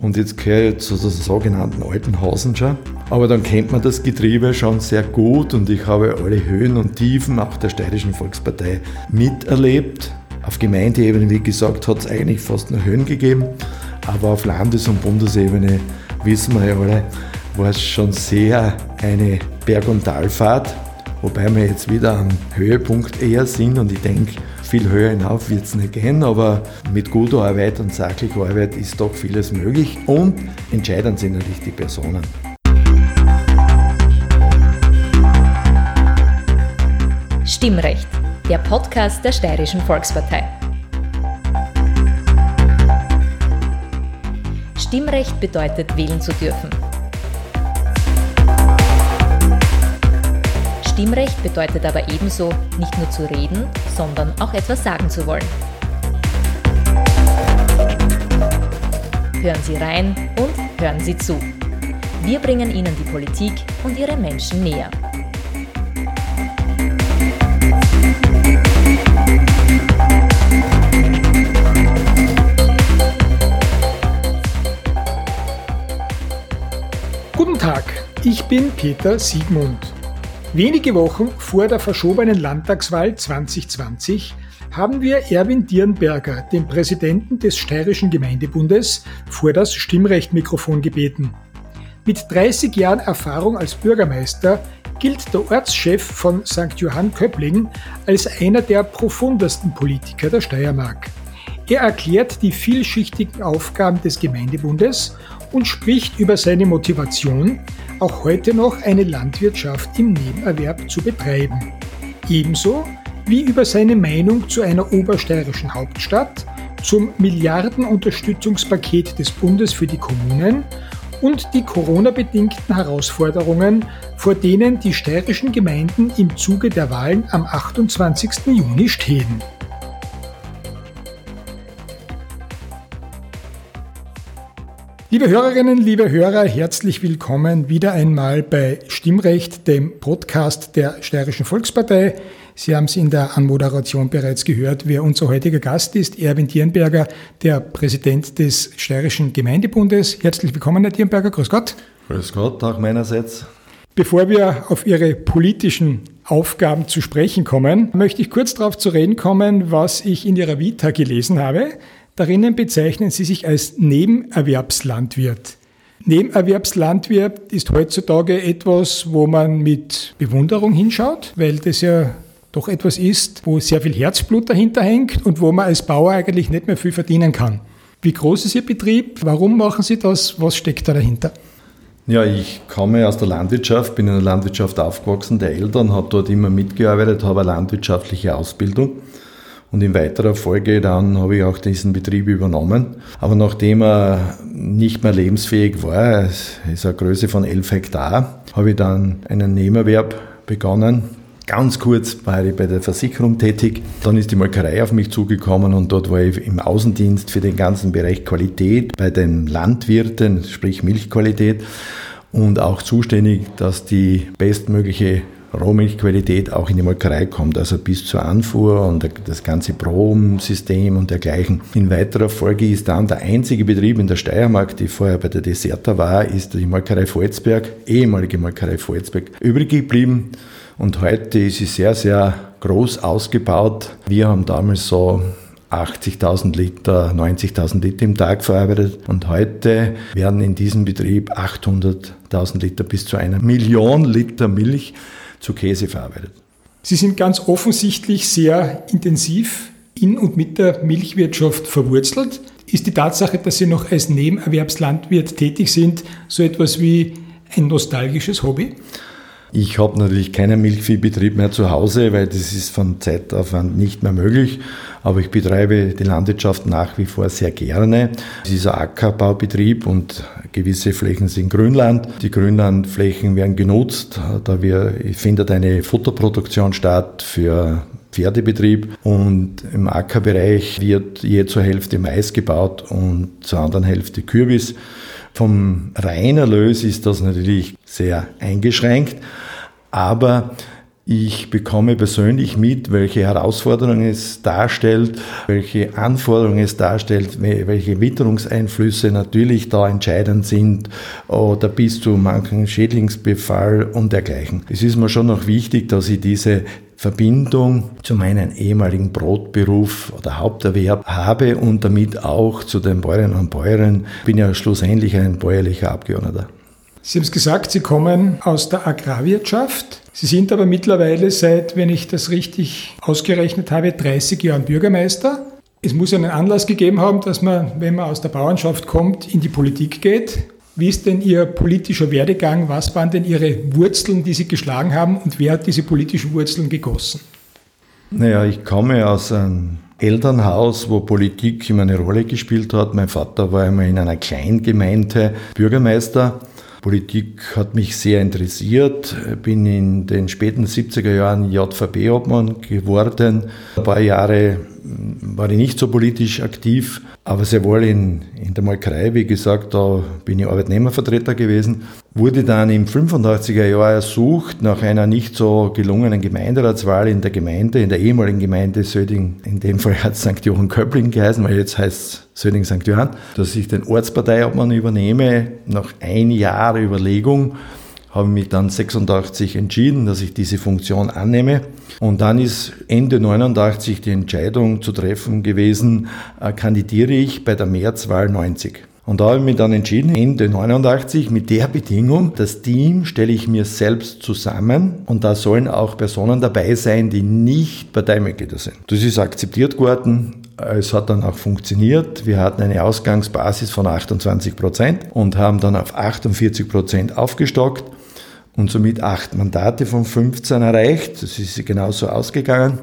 Und jetzt gehöre ich zu der sogenannten alten Hasen schon. Aber dann kennt man das Getriebe schon sehr gut und ich habe alle Höhen und Tiefen auch der Steirischen Volkspartei miterlebt. Auf Gemeindeebene, wie gesagt, hat es eigentlich fast nur Höhen gegeben. Aber auf Landes- und Bundesebene, wissen wir ja alle, war es schon sehr eine Berg- und Talfahrt. Wobei wir jetzt wieder am Höhepunkt eher sind und ich denke, viel höher hinauf wird es nicht gehen, aber mit guter Arbeit und sachlicher Arbeit ist doch vieles möglich und entscheidend sind natürlich die Personen. Stimmrecht, der Podcast der Steirischen Volkspartei. Stimmrecht bedeutet, wählen zu dürfen. Stimmrecht bedeutet aber ebenso, nicht nur zu reden, sondern auch etwas sagen zu wollen. Hören Sie rein und hören Sie zu. Wir bringen Ihnen die Politik und ihre Menschen näher. Guten Tag, ich bin Peter Siegmund. Wenige Wochen vor der verschobenen Landtagswahl 2020 haben wir Erwin Dierenberger, den Präsidenten des Steirischen Gemeindebundes, vor das Stimmrechtmikrofon gebeten. Mit 30 Jahren Erfahrung als Bürgermeister gilt der Ortschef von St. Johann Köppling als einer der profundesten Politiker der Steiermark. Er erklärt die vielschichtigen Aufgaben des Gemeindebundes und spricht über seine Motivation, auch heute noch eine Landwirtschaft im Nebenerwerb zu betreiben. Ebenso wie über seine Meinung zu einer obersteirischen Hauptstadt, zum Milliardenunterstützungspaket des Bundes für die Kommunen und die Corona-bedingten Herausforderungen, vor denen die steirischen Gemeinden im Zuge der Wahlen am 28. Juni stehen. Liebe Hörerinnen, liebe Hörer, herzlich willkommen wieder einmal bei Stimmrecht, dem Podcast der Steirischen Volkspartei. Sie haben es in der Anmoderation bereits gehört, wer unser heutiger Gast ist, Erwin Dierenberger, der Präsident des Steirischen Gemeindebundes. Herzlich willkommen, Herr Dierenberger, grüß Gott. Grüß Gott, auch meinerseits. Bevor wir auf Ihre politischen Aufgaben zu sprechen kommen, möchte ich kurz darauf zu reden kommen, was ich in Ihrer Vita gelesen habe. Darinnen bezeichnen Sie sich als Nebenerwerbslandwirt. Nebenerwerbslandwirt ist heutzutage etwas, wo man mit Bewunderung hinschaut, weil das ja doch etwas ist, wo sehr viel Herzblut dahinter hängt und wo man als Bauer eigentlich nicht mehr viel verdienen kann. Wie groß ist Ihr Betrieb? Warum machen Sie das? Was steckt da dahinter? Ja, ich komme aus der Landwirtschaft, bin in der Landwirtschaft aufgewachsen, der Eltern, habe dort immer mitgearbeitet, habe eine landwirtschaftliche Ausbildung. Und in weiterer Folge dann habe ich auch diesen Betrieb übernommen. Aber nachdem er nicht mehr lebensfähig war, es ist eine Größe von 11 Hektar, habe ich dann einen Nebenerwerb begonnen. Ganz kurz war ich bei der Versicherung tätig. Dann ist die Molkerei auf mich zugekommen und dort war ich im Außendienst für den ganzen Bereich Qualität bei den Landwirten, sprich Milchqualität und auch zuständig, dass die bestmögliche Rohmilchqualität auch in die Molkerei kommt, also bis zur Anfuhr und das ganze Probensystem und dergleichen. In weiterer Folge ist dann der einzige Betrieb in der Steiermark, die vorher bei der Deserta war, ist die Molkerei Volzberg, ehemalige Molkerei Volzberg, übrig geblieben. Und heute ist sie sehr, sehr groß ausgebaut. Wir haben damals so 80.000 Liter, 90.000 Liter im Tag verarbeitet und heute werden in diesem Betrieb 800.000 Liter bis zu einer Million Liter Milch zu Käse verarbeitet. Sie sind ganz offensichtlich sehr intensiv in und mit der Milchwirtschaft verwurzelt. Ist die Tatsache, dass Sie noch als Nebenerwerbslandwirt tätig sind, so etwas wie ein nostalgisches Hobby? Ich habe natürlich keinen Milchviehbetrieb mehr zu Hause, weil das ist von Zeitaufwand nicht mehr möglich. Aber ich betreibe die Landwirtschaft nach wie vor sehr gerne. Es ist ein Ackerbaubetrieb und gewisse Flächen sind Grünland. Die Grünlandflächen werden genutzt. Da wir, findet eine Futterproduktion statt für Pferdebetrieb und im Ackerbereich wird je zur Hälfte Mais gebaut und zur anderen Hälfte Kürbis. Vom Reinerlös ist das natürlich sehr eingeschränkt, aber Ich bekomme persönlich mit, welche Herausforderungen es darstellt, welche Anforderungen es darstellt, welche Witterungseinflüsse natürlich da entscheidend sind oder bis zu manchen Schädlingsbefall und dergleichen. Es ist mir schon noch wichtig, dass ich diese Verbindung zu meinem ehemaligen Brotberuf oder Haupterwerb habe und damit auch zu den Bäuerinnen und Bäuerinnen. Ich bin ja schlussendlich ein bäuerlicher Abgeordneter. Sie haben es gesagt, Sie kommen aus der Agrarwirtschaft. Sie sind aber mittlerweile seit, wenn ich das richtig ausgerechnet habe, 30 Jahren Bürgermeister. Es muss einen Anlass gegeben haben, dass man, wenn man aus der Bauernschaft kommt, in die Politik geht. Wie ist denn Ihr politischer Werdegang? Was waren denn Ihre Wurzeln, die Sie geschlagen haben und wer hat diese politischen Wurzeln gegossen? Naja, ich komme aus einem Elternhaus, wo Politik immer eine Rolle gespielt hat. Mein Vater war einmal in einer Kleingemeinde Bürgermeister Politik hat mich sehr interessiert, bin in den späten 70er Jahren JVB-Obmann geworden. Ein paar Jahre war ich nicht so politisch aktiv, aber sehr wohl in, in der Molkerei, wie gesagt, da bin ich Arbeitnehmervertreter gewesen. Wurde dann im 85er Jahr ersucht nach einer nicht so gelungenen Gemeinderatswahl in der Gemeinde, in der ehemaligen Gemeinde Söding, in dem Fall hat es St. Johann Köppling geheißen, weil jetzt heißt es Söding St. Johann, dass ich den Ortsparteiobmann übernehme, nach ein Jahr Überlegung habe mich dann 86 entschieden, dass ich diese Funktion annehme. Und dann ist Ende 89 die Entscheidung zu treffen gewesen, äh, kandidiere ich bei der Märzwahl 90. Und da habe ich mich dann entschieden, Ende 89 mit der Bedingung, das Team stelle ich mir selbst zusammen und da sollen auch Personen dabei sein, die nicht Parteimitglieder sind. Das ist akzeptiert worden. Es hat dann auch funktioniert. Wir hatten eine Ausgangsbasis von 28 Prozent und haben dann auf 48 Prozent aufgestockt und somit acht Mandate von 15 erreicht. Das ist genauso ausgegangen.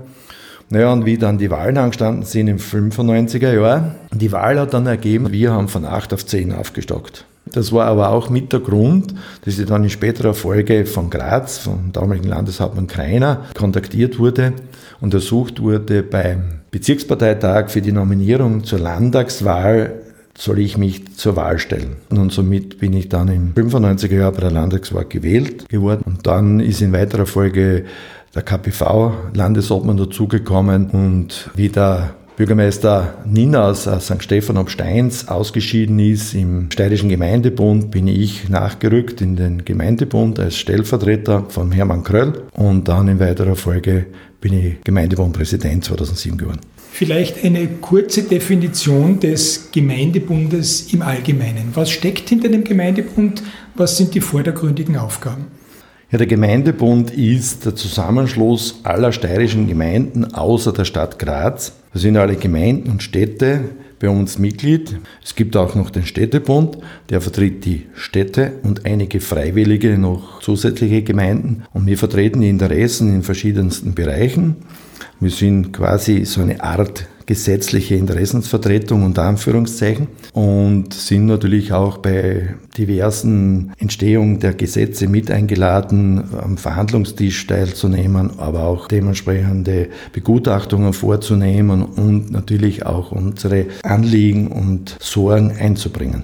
Naja, und wie dann die Wahlen angestanden sind im 95er Jahr, die Wahl hat dann ergeben, wir haben von 8 auf 10 aufgestockt. Das war aber auch mit der Grund, dass ich dann in späterer Folge von Graz, vom damaligen Landeshauptmann Kreiner, kontaktiert wurde und ersucht wurde, beim Bezirksparteitag für die Nominierung zur Landtagswahl soll ich mich zur Wahl stellen. Und somit bin ich dann im 95er Jahr bei der Landtagswahl gewählt geworden. Und dann ist in weiterer Folge der KPV-Landesobmann dazugekommen und wie der Bürgermeister Nina aus St. Stephan ob Steins ausgeschieden ist im Steirischen Gemeindebund, bin ich nachgerückt in den Gemeindebund als Stellvertreter von Hermann Kröll und dann in weiterer Folge bin ich Gemeindebundpräsident 2007 geworden. Vielleicht eine kurze Definition des Gemeindebundes im Allgemeinen. Was steckt hinter dem Gemeindebund? Was sind die vordergründigen Aufgaben? Ja, der Gemeindebund ist der Zusammenschluss aller steirischen Gemeinden außer der Stadt Graz. Da sind alle Gemeinden und Städte bei uns Mitglied. Es gibt auch noch den Städtebund, der vertritt die Städte und einige freiwillige noch zusätzliche Gemeinden. Und wir vertreten die Interessen in verschiedensten Bereichen. Wir sind quasi so eine Art gesetzliche Interessensvertretung unter Anführungszeichen und sind natürlich auch bei diversen Entstehungen der Gesetze mit eingeladen, am Verhandlungstisch teilzunehmen, aber auch dementsprechende Begutachtungen vorzunehmen und natürlich auch unsere Anliegen und Sorgen einzubringen.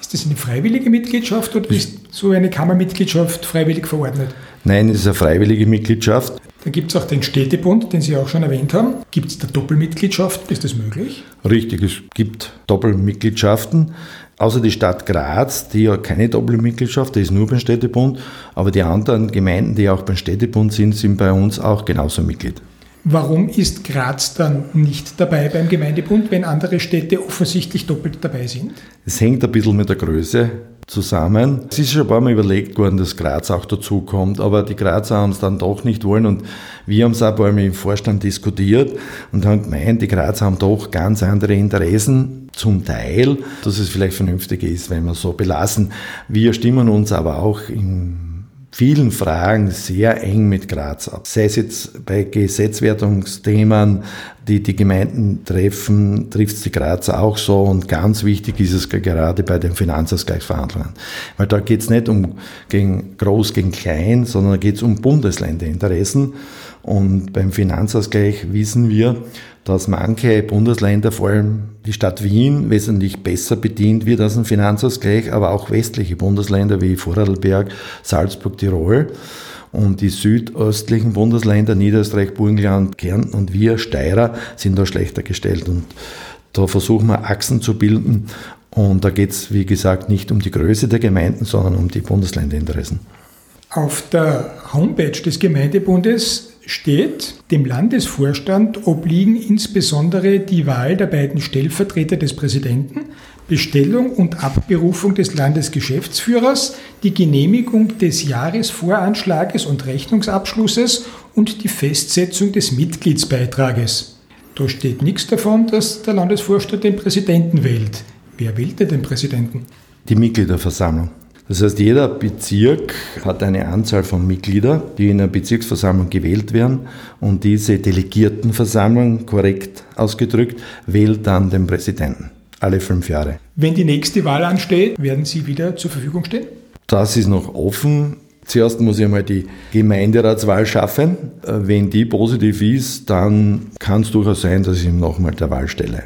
Ist das eine freiwillige Mitgliedschaft oder ist so eine Kammermitgliedschaft freiwillig verordnet? Nein, es ist eine freiwillige Mitgliedschaft. Dann gibt es auch den Städtebund, den Sie auch schon erwähnt haben. Gibt es da Doppelmitgliedschaften? Ist das möglich? Richtig, es gibt Doppelmitgliedschaften. Außer die Stadt Graz, die ja keine Doppelmitgliedschaft, die ist nur beim Städtebund, aber die anderen Gemeinden, die auch beim Städtebund sind, sind bei uns auch genauso Mitglied. Warum ist Graz dann nicht dabei beim Gemeindebund, wenn andere Städte offensichtlich doppelt dabei sind? Es hängt ein bisschen mit der Größe zusammen. Es ist schon ein paar Mal überlegt worden, dass Graz auch dazukommt, aber die Grazer haben es dann doch nicht wollen und wir haben es auch ein paar Mal im Vorstand diskutiert und haben gemeint, die Grazer haben doch ganz andere Interessen, zum Teil, dass es vielleicht vernünftig ist, wenn wir so belassen. Wir stimmen uns aber auch im vielen Fragen sehr eng mit Graz ab. Sei es jetzt bei Gesetzwertungsthemen, die die Gemeinden treffen, trifft es die Grazer auch so. Und ganz wichtig ist es gerade bei den Finanzausgleichsverhandlungen. Weil da geht es nicht um gegen groß gegen klein, sondern da geht es um Bundesländerinteressen. Und beim Finanzausgleich wissen wir, dass manche Bundesländer, vor allem die Stadt Wien, wesentlich besser bedient wird als ein Finanzausgleich, aber auch westliche Bundesländer wie Vorarlberg, Salzburg, Tirol. Und die südöstlichen Bundesländer, Niederösterreich, Burgenland, Kärnten und wir, Steirer, sind da schlechter gestellt. Und da versuchen wir Achsen zu bilden. Und da geht es, wie gesagt, nicht um die Größe der Gemeinden, sondern um die Bundesländerinteressen. Auf der Homepage des Gemeindebundes steht, dem Landesvorstand obliegen insbesondere die Wahl der beiden Stellvertreter des Präsidenten, Bestellung und Abberufung des Landesgeschäftsführers, die Genehmigung des Jahresvoranschlages und Rechnungsabschlusses und die Festsetzung des Mitgliedsbeitrages. Da steht nichts davon, dass der Landesvorstand den Präsidenten wählt. Wer wählt denn den Präsidenten? Die Mitgliederversammlung. Das heißt, jeder Bezirk hat eine Anzahl von Mitgliedern, die in der Bezirksversammlung gewählt werden und diese Delegiertenversammlung, korrekt ausgedrückt, wählt dann den Präsidenten. Alle fünf Jahre. Wenn die nächste Wahl ansteht, werden Sie wieder zur Verfügung stehen? Das ist noch offen. Zuerst muss ich einmal die Gemeinderatswahl schaffen. Wenn die positiv ist, dann kann es durchaus sein, dass ich ihm nochmal der Wahl stelle.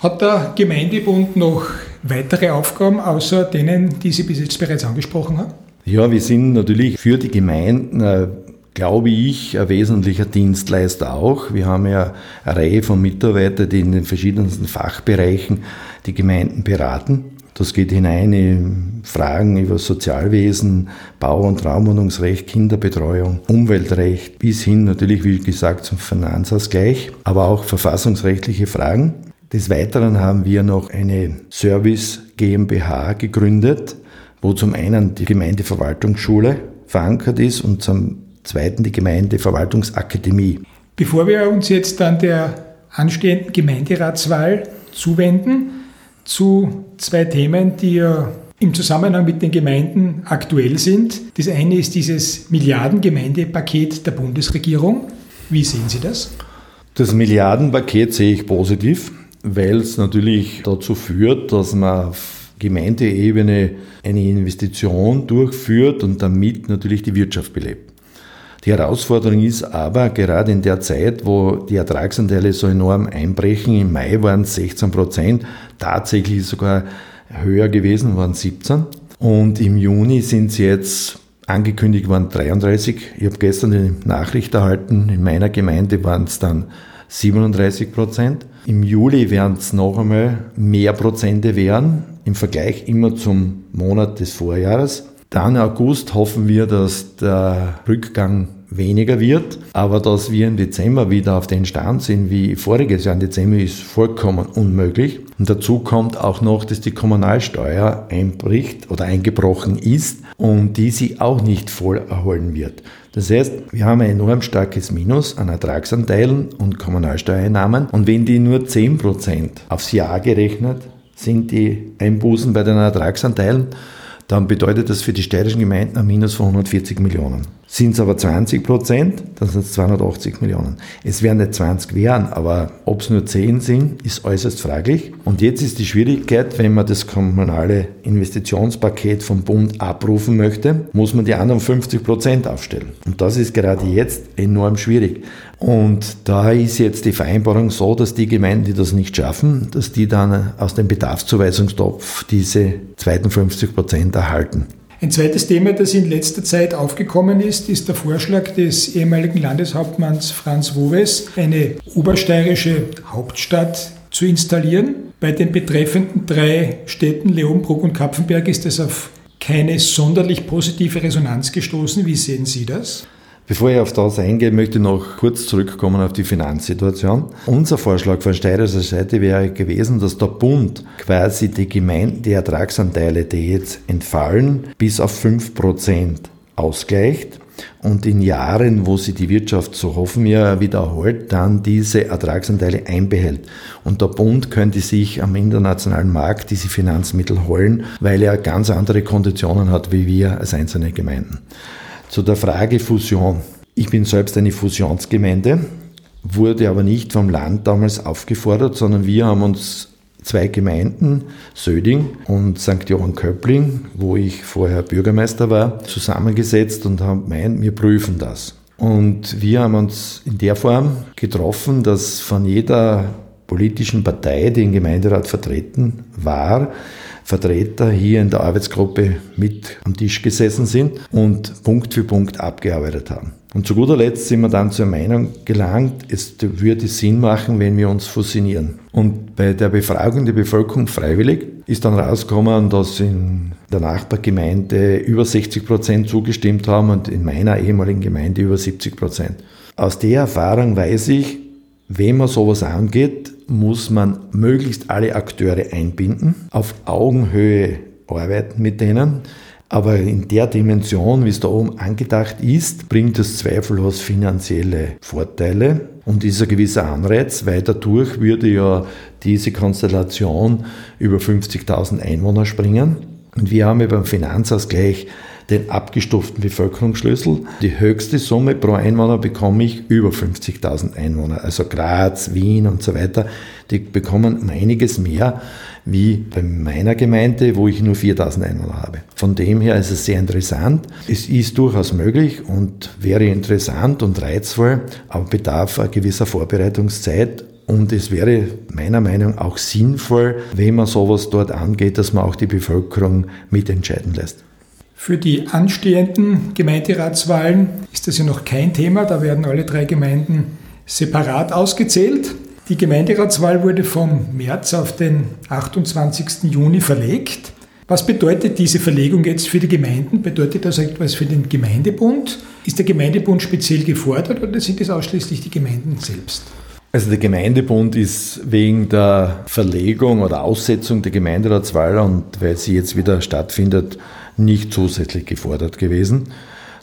Hat der Gemeindebund noch weitere Aufgaben außer denen, die Sie bis jetzt bereits angesprochen haben? Ja, wir sind natürlich für die Gemeinden, äh, glaube ich, ein wesentlicher Dienstleister auch. Wir haben ja eine Reihe von Mitarbeitern, die in den verschiedensten Fachbereichen die Gemeinden beraten. Das geht hinein in Fragen über Sozialwesen, Bau- und Raumwohnungsrecht, Kinderbetreuung, Umweltrecht, bis hin natürlich, wie gesagt, zum Finanzausgleich, aber auch verfassungsrechtliche Fragen. Des Weiteren haben wir noch eine Service GmbH gegründet, wo zum einen die Gemeindeverwaltungsschule verankert ist und zum zweiten die Gemeindeverwaltungsakademie. Bevor wir uns jetzt dann der anstehenden Gemeinderatswahl zuwenden, zu zwei Themen, die ja im Zusammenhang mit den Gemeinden aktuell sind. Das eine ist dieses Milliarden-Gemeindepaket der Bundesregierung. Wie sehen Sie das? Das Milliardenpaket sehe ich positiv weil es natürlich dazu führt, dass man auf Gemeindeebene eine Investition durchführt und damit natürlich die Wirtschaft belebt. Die Herausforderung ist aber, gerade in der Zeit, wo die Ertragsanteile so enorm einbrechen, im Mai waren es 16 Prozent, tatsächlich sogar höher gewesen, waren 17. Und im Juni sind es jetzt angekündigt worden 33. Ich habe gestern die Nachricht erhalten, in meiner Gemeinde waren es dann 37 Prozent. Im Juli werden es noch einmal mehr Prozente werden, im Vergleich immer zum Monat des Vorjahres. Dann August hoffen wir, dass der Rückgang weniger wird, aber dass wir im Dezember wieder auf den Stand sind wie voriges Jahr im Dezember ist vollkommen unmöglich. Und dazu kommt auch noch, dass die Kommunalsteuer einbricht oder eingebrochen ist und die sie auch nicht voll erholen wird. Das heißt, wir haben ein enorm starkes Minus an Ertragsanteilen und Kommunalsteuereinnahmen und wenn die nur 10% aufs Jahr gerechnet sind die Einbußen bei den Ertragsanteilen, dann bedeutet das für die steirischen Gemeinden ein Minus von 140 Millionen. Sind es aber 20 Prozent, dann sind es 280 Millionen. Es werden nicht 20 werden, aber ob es nur 10 sind, ist äußerst fraglich. Und jetzt ist die Schwierigkeit, wenn man das kommunale Investitionspaket vom Bund abrufen möchte, muss man die anderen 50 Prozent aufstellen. Und das ist gerade jetzt enorm schwierig. Und da ist jetzt die Vereinbarung so, dass die Gemeinden, die das nicht schaffen, dass die dann aus dem Bedarfszuweisungstopf diese zweiten 50 Prozent erhalten. Ein zweites Thema, das in letzter Zeit aufgekommen ist, ist der Vorschlag des ehemaligen Landeshauptmanns Franz Woves, eine obersteirische Hauptstadt zu installieren. Bei den betreffenden drei Städten Leonbruck und Kapfenberg ist es auf keine sonderlich positive Resonanz gestoßen. Wie sehen Sie das? Bevor ich auf das eingehe, möchte ich noch kurz zurückkommen auf die Finanzsituation. Unser Vorschlag von steirischer Seite wäre gewesen, dass der Bund quasi die Gemeinden, die Ertragsanteile, die jetzt entfallen, bis auf 5% ausgleicht und in Jahren, wo sie die Wirtschaft, so hoffen wir, wiederholt, dann diese Ertragsanteile einbehält. Und der Bund könnte sich am internationalen Markt diese Finanzmittel holen, weil er ganz andere Konditionen hat wie wir als einzelne Gemeinden. Zu der Frage Fusion. Ich bin selbst eine Fusionsgemeinde, wurde aber nicht vom Land damals aufgefordert, sondern wir haben uns zwei Gemeinden, Söding und St. Johann Köppling, wo ich vorher Bürgermeister war, zusammengesetzt und haben gemeint, wir prüfen das. Und wir haben uns in der Form getroffen, dass von jeder politischen Partei, die im Gemeinderat vertreten war, Vertreter hier in der Arbeitsgruppe mit am Tisch gesessen sind und Punkt für Punkt abgearbeitet haben. Und zu guter Letzt sind wir dann zur Meinung gelangt, es würde Sinn machen, wenn wir uns fusionieren. Und bei der Befragung der Bevölkerung freiwillig ist dann rausgekommen, dass in der Nachbargemeinde über 60 Prozent zugestimmt haben und in meiner ehemaligen Gemeinde über 70 Prozent. Aus der Erfahrung weiß ich, wenn man sowas angeht, muss man möglichst alle Akteure einbinden, auf Augenhöhe arbeiten mit denen. Aber in der Dimension, wie es da oben angedacht ist, bringt es zweifellos finanzielle Vorteile und ist ein gewisser Anreiz, weil dadurch würde ja diese Konstellation über 50.000 Einwohner springen. Und wir haben ja beim Finanzausgleich den abgestuften Bevölkerungsschlüssel. Die höchste Summe pro Einwohner bekomme ich über 50.000 Einwohner. Also Graz, Wien und so weiter, die bekommen um einiges mehr wie bei meiner Gemeinde, wo ich nur 4.000 Einwohner habe. Von dem her ist es sehr interessant. Es ist durchaus möglich und wäre interessant und reizvoll, aber bedarf einer gewisser Vorbereitungszeit und es wäre meiner Meinung nach auch sinnvoll, wenn man sowas dort angeht, dass man auch die Bevölkerung mitentscheiden lässt. Für die anstehenden Gemeinderatswahlen ist das ja noch kein Thema. Da werden alle drei Gemeinden separat ausgezählt. Die Gemeinderatswahl wurde vom März auf den 28. Juni verlegt. Was bedeutet diese Verlegung jetzt für die Gemeinden? Bedeutet das etwas für den Gemeindebund? Ist der Gemeindebund speziell gefordert oder sind es ausschließlich die Gemeinden selbst? Also der Gemeindebund ist wegen der Verlegung oder Aussetzung der Gemeinderatswahl und weil sie jetzt wieder stattfindet, nicht zusätzlich gefordert gewesen.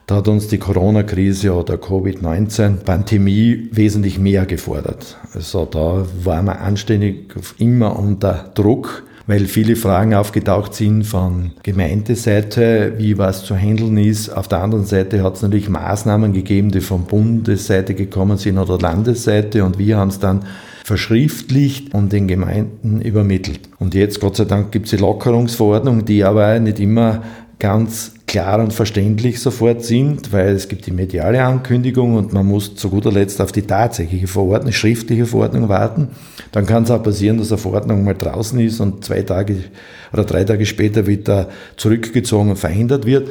Da hat uns die Corona-Krise oder Covid-19-Pandemie wesentlich mehr gefordert. Also da waren wir anständig immer unter Druck, weil viele Fragen aufgetaucht sind von Gemeindeseite, wie was zu handeln ist. Auf der anderen Seite hat es natürlich Maßnahmen gegeben, die von Bundesseite gekommen sind oder Landesseite und wir haben es dann verschriftlicht und den Gemeinden übermittelt. Und jetzt, Gott sei Dank, gibt es die Lockerungsverordnung, die aber nicht immer ganz klar und verständlich sofort sind, weil es gibt die mediale Ankündigung und man muss zu guter Letzt auf die tatsächliche Verordnung, schriftliche Verordnung warten. Dann kann es auch passieren, dass eine Verordnung mal draußen ist und zwei Tage oder drei Tage später wieder zurückgezogen und verhindert wird.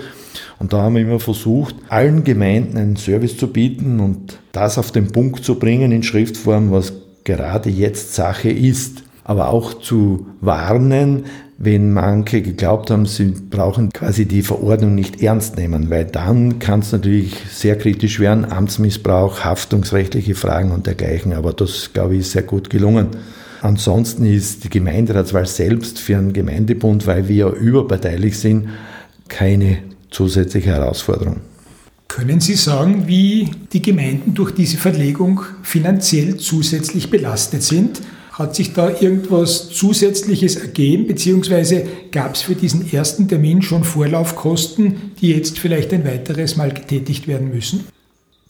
Und da haben wir immer versucht, allen Gemeinden einen Service zu bieten und das auf den Punkt zu bringen in Schriftform, was gerade jetzt Sache ist aber auch zu warnen, wenn manche geglaubt haben, sie brauchen quasi die Verordnung nicht ernst nehmen, weil dann kann es natürlich sehr kritisch werden, Amtsmissbrauch, haftungsrechtliche Fragen und dergleichen, aber das, glaube ich, ist sehr gut gelungen. Ansonsten ist die Gemeinderatswahl selbst für einen Gemeindebund, weil wir ja überparteilich sind, keine zusätzliche Herausforderung. Können Sie sagen, wie die Gemeinden durch diese Verlegung finanziell zusätzlich belastet sind? Hat sich da irgendwas Zusätzliches ergeben, beziehungsweise gab es für diesen ersten Termin schon Vorlaufkosten, die jetzt vielleicht ein weiteres Mal getätigt werden müssen?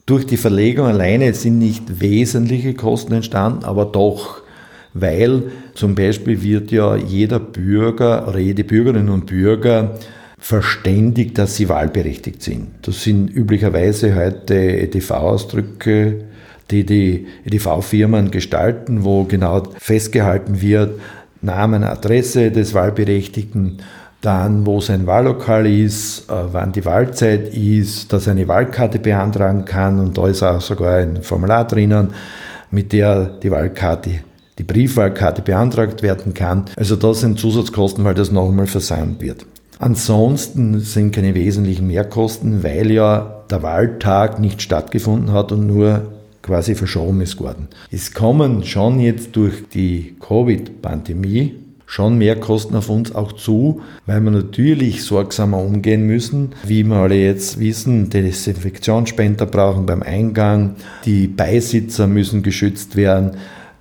Durch die Verlegung alleine sind nicht wesentliche Kosten entstanden, aber doch, weil zum Beispiel wird ja jeder Bürger oder jede Bürgerin und Bürger verständigt, dass sie wahlberechtigt sind. Das sind üblicherweise heute EDV-Ausdrücke, die die EDV-Firmen gestalten, wo genau festgehalten wird, Namen, Adresse des Wahlberechtigten, dann wo sein Wahllokal ist, äh, wann die Wahlzeit ist, dass er eine Wahlkarte beantragen kann und da ist auch sogar ein Formular drinnen, mit der die Wahlkarte, die Briefwahlkarte beantragt werden kann. Also das sind Zusatzkosten, weil das nochmal versandt wird. Ansonsten sind keine wesentlichen Mehrkosten, weil ja der Wahltag nicht stattgefunden hat und nur quasi verschoben ist worden. Es kommen schon jetzt durch die Covid-Pandemie schon mehr Kosten auf uns auch zu, weil wir natürlich sorgsamer umgehen müssen. Wie wir alle jetzt wissen, Desinfektionsspender brauchen beim Eingang, die Beisitzer müssen geschützt werden.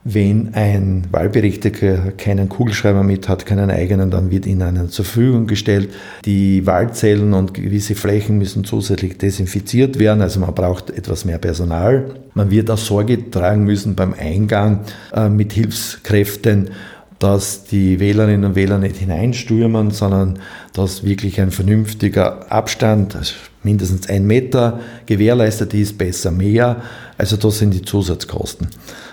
Wenn ein Wahlberechtigter keinen Kugelschreiber mit hat, keinen eigenen, dann wird ihnen einen zur Verfügung gestellt. Die Wahlzellen und gewisse Flächen müssen zusätzlich desinfiziert werden, also man braucht etwas mehr Personal. Man wird auch Sorge tragen müssen beim Eingang äh, mit Hilfskräften, dass die Wählerinnen und Wähler nicht hineinstürmen, sondern dass wirklich ein vernünftiger Abstand, also mindestens ein Meter gewährleistet ist, besser mehr. Also das sind die Zusatzkosten.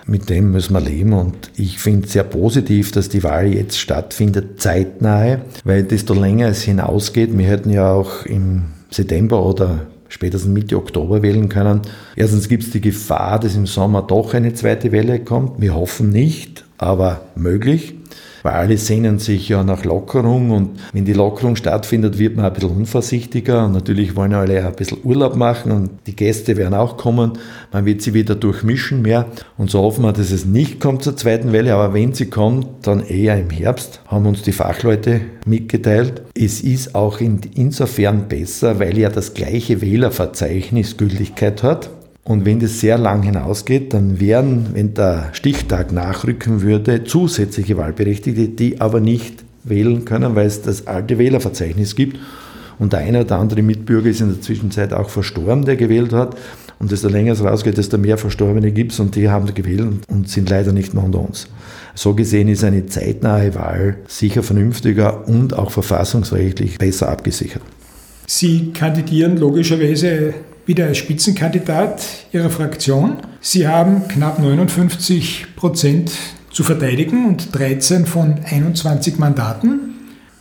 Mit dem müssen wir leben und ich finde es sehr positiv, dass die Wahl jetzt stattfindet, zeitnahe, weil desto länger es hinausgeht, wir hätten ja auch im September oder spätestens Mitte Oktober wählen können. Erstens gibt es die Gefahr, dass im Sommer doch eine zweite Welle kommt. Wir hoffen nicht, aber möglich weil alle sehnen sich ja nach Lockerung und wenn die Lockerung stattfindet, wird man ein bisschen unvorsichtiger und natürlich wollen alle ein bisschen Urlaub machen und die Gäste werden auch kommen. Man wird sie wieder durchmischen mehr und so hoffen wir, dass es nicht kommt zur zweiten Welle, aber wenn sie kommt, dann eher im Herbst, haben uns die Fachleute mitgeteilt. Es ist auch insofern besser, weil ja das gleiche Wählerverzeichnis Gültigkeit hat. Und wenn das sehr lang hinausgeht, dann wären, wenn der Stichtag nachrücken würde, zusätzliche Wahlberechtigte, die aber nicht wählen können, weil es das alte Wählerverzeichnis gibt. Und der eine oder andere Mitbürger ist in der Zwischenzeit auch verstorben, der gewählt hat. Und desto länger es rausgeht, desto mehr Verstorbene gibt es und die haben gewählt und sind leider nicht mehr unter uns. So gesehen ist eine zeitnahe Wahl sicher vernünftiger und auch verfassungsrechtlich besser abgesichert. Sie kandidieren logischerweise wieder als Spitzenkandidat Ihrer Fraktion. Sie haben knapp 59 Prozent zu verteidigen und 13 von 21 Mandaten.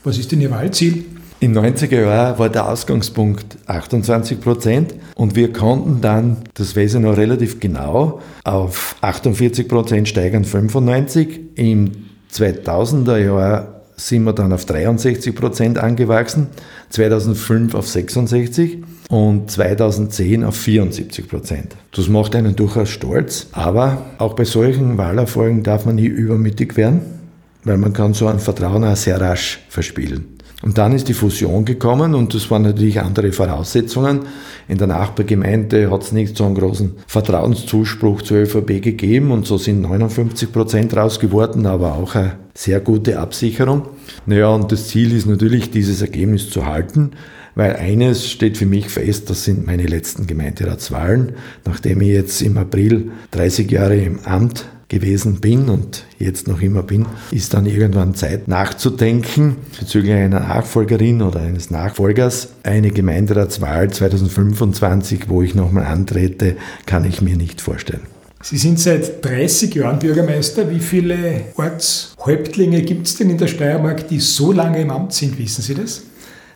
Was ist denn Ihr Wahlziel? In 90er Jahren war der Ausgangspunkt 28 Prozent und wir konnten dann, das weiß ich noch relativ genau, auf 48 Prozent steigern 95. Im 2000er Jahr sind wir dann auf 63 Prozent angewachsen, 2005 auf 66 und 2010 auf 74 Prozent. Das macht einen durchaus stolz, aber auch bei solchen Wahlerfolgen darf man nie übermütig werden, weil man kann so ein Vertrauen auch sehr rasch verspielen. Und dann ist die Fusion gekommen und das waren natürlich andere Voraussetzungen. In der Nachbargemeinde hat es nicht so einen großen Vertrauenszuspruch zur ÖVP gegeben und so sind 59 Prozent raus geworden, aber auch eine sehr gute Absicherung. Naja, und das Ziel ist natürlich, dieses Ergebnis zu halten. Weil eines steht für mich fest, das sind meine letzten Gemeinderatswahlen. Nachdem ich jetzt im April 30 Jahre im Amt gewesen bin und jetzt noch immer bin, ist dann irgendwann Zeit nachzudenken bezüglich einer Nachfolgerin oder eines Nachfolgers. Eine Gemeinderatswahl 2025, wo ich nochmal antrete, kann ich mir nicht vorstellen. Sie sind seit 30 Jahren Bürgermeister. Wie viele Ortshäuptlinge gibt es denn in der Steiermark, die so lange im Amt sind? Wissen Sie das?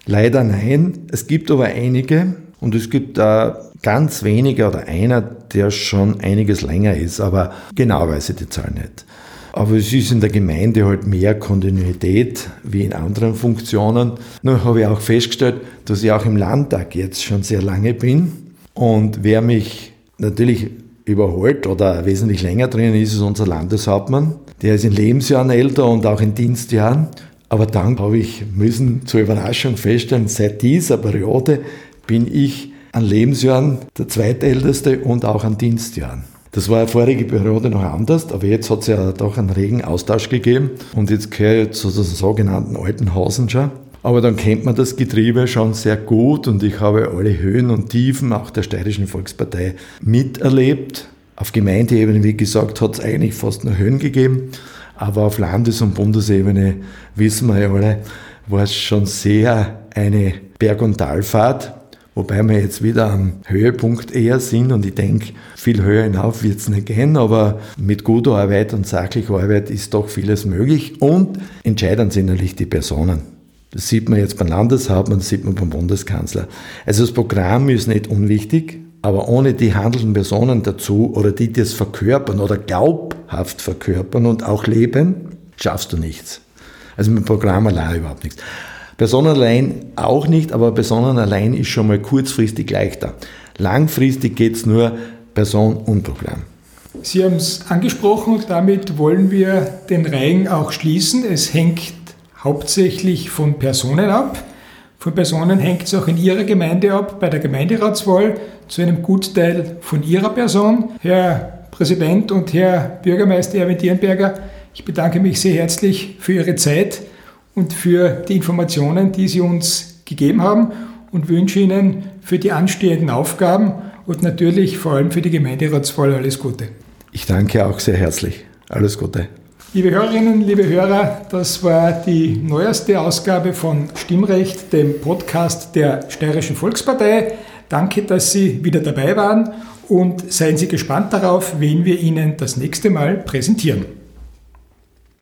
Leider nein. Es gibt aber einige und es gibt da ganz wenige oder einer, der schon einiges länger ist, aber genau weiß ich die Zahl nicht. Aber es ist in der Gemeinde halt mehr Kontinuität wie in anderen Funktionen. Nur habe ich auch festgestellt, dass ich auch im Landtag jetzt schon sehr lange bin. Und wer mich natürlich überholt oder wesentlich länger drin ist, ist unser Landeshauptmann. Der ist in Lebensjahren älter und auch in Dienstjahren. Aber dann habe ich müssen zur Überraschung feststellen, seit dieser Periode bin ich an Lebensjahren der zweitälteste und auch an Dienstjahren. Das war vorige Periode noch anders, aber jetzt hat es ja doch einen regen Austausch gegeben und jetzt gehöre ich zu den sogenannten alten Hasen schon. Aber dann kennt man das Getriebe schon sehr gut und ich habe alle Höhen und Tiefen auch der Steirischen Volkspartei miterlebt. Auf Gemeindeebene, wie gesagt, hat es eigentlich fast nur Höhen gegeben. Aber auf Landes- und Bundesebene, wissen wir ja alle, war es schon sehr eine Berg- und Talfahrt. Wobei wir jetzt wieder am Höhepunkt eher sind und ich denke, viel höher hinauf wird es nicht gehen, aber mit guter Arbeit und sachlicher Arbeit ist doch vieles möglich und entscheidend sind natürlich die Personen. Das sieht man jetzt beim Landeshauptmann, das sieht man beim Bundeskanzler. Also das Programm ist nicht unwichtig, aber ohne die handelnden Personen dazu oder die das verkörpern oder glaubhaft verkörpern und auch leben, schaffst du nichts. Also mit Programm allein überhaupt nichts. Personen allein auch nicht, aber Personen allein ist schon mal kurzfristig leichter. Langfristig geht es nur Person und Programm. Sie haben es angesprochen damit wollen wir den Reigen auch schließen. Es hängt hauptsächlich von Personen ab. Von Personen hängt es auch in Ihrer Gemeinde ab, bei der Gemeinderatswahl zu einem Gutteil von Ihrer Person. Herr Präsident und Herr Bürgermeister Erwin Dierenberger, ich bedanke mich sehr herzlich für Ihre Zeit und für die Informationen, die Sie uns gegeben haben und wünsche Ihnen für die anstehenden Aufgaben und natürlich vor allem für die Gemeinderatswahl alles Gute. Ich danke auch sehr herzlich. Alles Gute. Liebe Hörerinnen, liebe Hörer, das war die neueste Ausgabe von Stimmrecht, dem Podcast der Steirischen Volkspartei. Danke, dass Sie wieder dabei waren und seien Sie gespannt darauf, wen wir Ihnen das nächste Mal präsentieren.